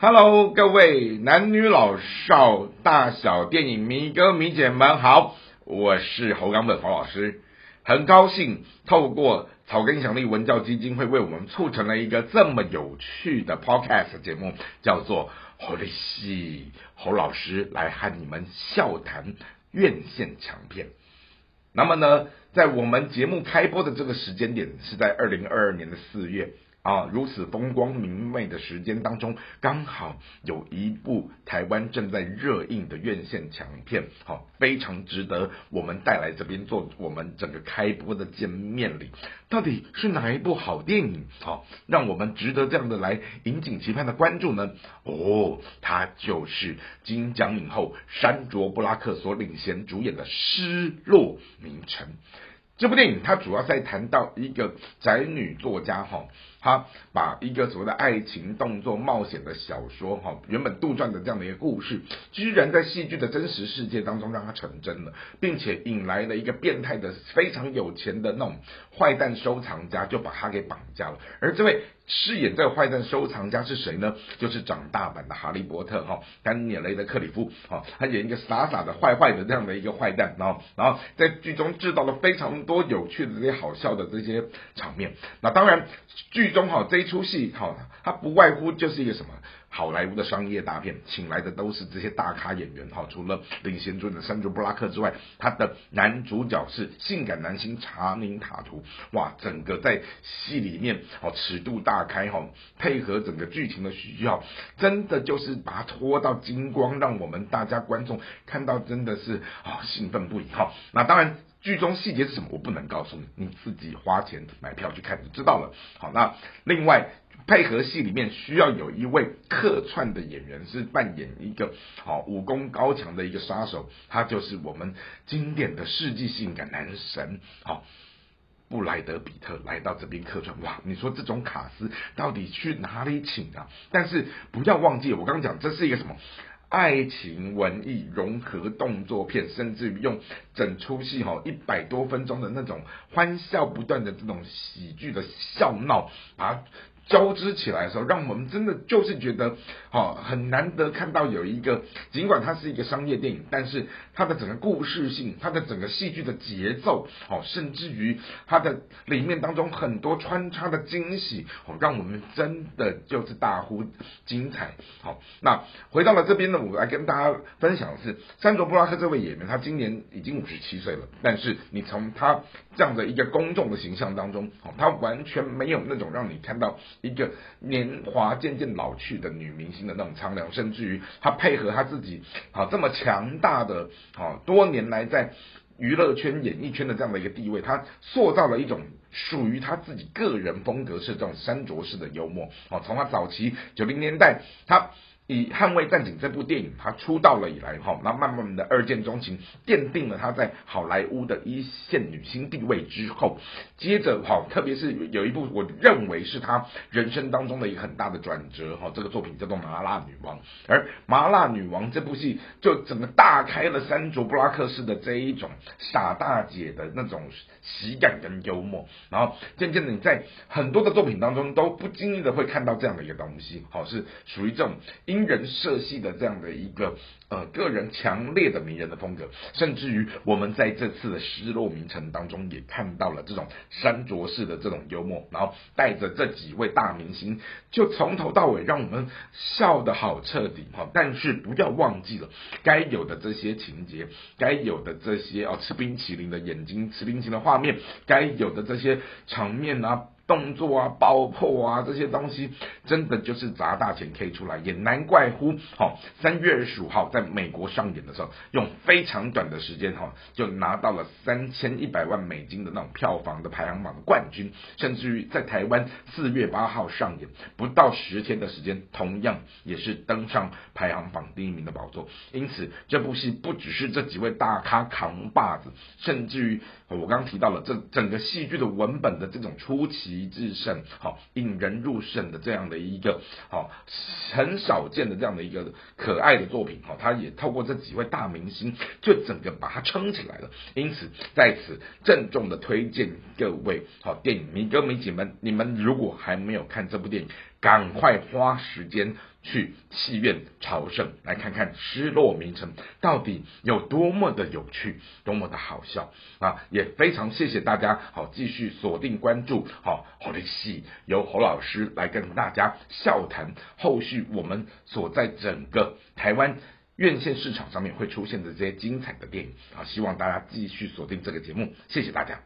Hello，各位男女老少大小电影迷哥迷姐们好，我是侯冈本黄老师，很高兴透过草根影响力文教基金会为我们促成了一个这么有趣的 Podcast 节目，叫做侯立戏侯老师来和你们笑谈院线强片。那么呢，在我们节目开播的这个时间点是在二零二二年的四月。啊，如此风光明媚的时间当中，刚好有一部台湾正在热映的院线强片，好，非常值得我们带来这边做我们整个开播的见面礼。到底是哪一部好电影？好，让我们值得这样的来引颈期盼的关注呢？哦，它就是金奖影后山卓布拉克所领衔主演的《失落名城》。这部电影它主要在谈到一个宅女作家哈。他把一个所谓的爱情、动作、冒险的小说，哈，原本杜撰的这样的一个故事，居然在戏剧的真实世界当中让它成真了，并且引来了一个变态的、非常有钱的那种坏蛋收藏家，就把他给绑架了。而这位饰演这个坏蛋收藏家是谁呢？就是长大版的哈利波特，哈，丹尼尔雷的克里夫，哈，他演一个傻傻的、坏坏的这样的一个坏蛋，然后，然后在剧中制造了非常多有趣的这些好笑的这些场面。那当然剧。中好这一出戏，好，它不外乎就是一个什么好莱坞的商业大片，请来的都是这些大咖演员，哈，除了领衔主演的山卓布拉克之外，他的男主角是性感男星查宁塔图，哇，整个在戏里面，哦，尺度大开，哈，配合整个剧情的需要，真的就是把它拖到金光，让我们大家观众看到真的是啊兴奋不已，哈，那当然。剧中细节是什么？我不能告诉你，你自己花钱买票去看就知道了。好，那另外配合戏里面需要有一位客串的演员，是扮演一个好武功高强的一个杀手，他就是我们经典的世纪性感男神，好布莱德比特来到这边客串。哇，你说这种卡司到底去哪里请啊？但是不要忘记，我刚刚讲这是一个什么？爱情文艺融合动作片，甚至于用整出戏哈一百多分钟的那种欢笑不断的这种喜剧的笑闹，把。交织起来的时候，让我们真的就是觉得，好很难得看到有一个，尽管它是一个商业电影，但是它的整个故事性，它的整个戏剧的节奏，哦，甚至于它的里面当中很多穿插的惊喜，哦，让我们真的就是大呼精彩。好，那回到了这边呢，我来跟大家分享的是，山卓布拉克这位演员，他今年已经五十七岁了，但是你从他这样的一个公众的形象当中，哦，他完全没有那种让你看到。一个年华渐渐老去的女明星的那种苍凉，甚至于她配合她自己啊这么强大的啊多年来在娱乐圈、演艺圈的这样的一个地位，她塑造了一种属于他自己个人风格是这种山卓式的幽默哦。从他早期九零年代，他。以《捍卫战警》这部电影，他出道了以来，哈，那慢慢的二见钟情，奠定了他在好莱坞的一线女星地位之后，接着，哈，特别是有一部我认为是他人生当中的一个很大的转折，哈，这个作品叫做《麻辣女王》，而《麻辣女王》这部戏就整个大开了山卓布拉克式的这一种傻大姐的那种喜感跟幽默，然后渐渐的你在很多的作品当中都不经意的会看到这样的一个东西，好，是属于这种因。人设戏的这样的一个呃个人强烈的迷人的风格，甚至于我们在这次的失落名城当中也看到了这种山卓式的这种幽默，然后带着这几位大明星，就从头到尾让我们笑得好彻底哈。但是不要忘记了该有的这些情节，该有的这些哦吃冰淇淋的眼睛，吃冰淇淋的画面，该有的这些场面啊。动作啊，爆破啊，这些东西真的就是砸大钱 K 出来，也难怪乎，好，三月二十五号在美国上演的时候，用非常短的时间哈，就拿到了三千一百万美金的那种票房的排行榜的冠军，甚至于在台湾四月八号上演，不到十天的时间，同样也是登上排行榜第一名的宝座。因此，这部戏不只是这几位大咖扛把子，甚至于我刚提到了这整个戏剧的文本的这种出奇。一致胜，好引人入胜的这样的一个好很少见的这样的一个可爱的作品，好，他也透过这几位大明星，就整个把它撑起来了。因此，在此郑重的推荐各位好电影迷歌迷姐们，你们如果还没有看这部电影，赶快花时间去戏院朝圣，来看看《失落名城》到底有多么的有趣，多么的好笑啊！也非常谢谢大家，好继续锁定关注，好好的戏由侯老师来跟大家笑谈后续我们所在整个台湾院线市场上面会出现的这些精彩的电影啊！希望大家继续锁定这个节目，谢谢大家。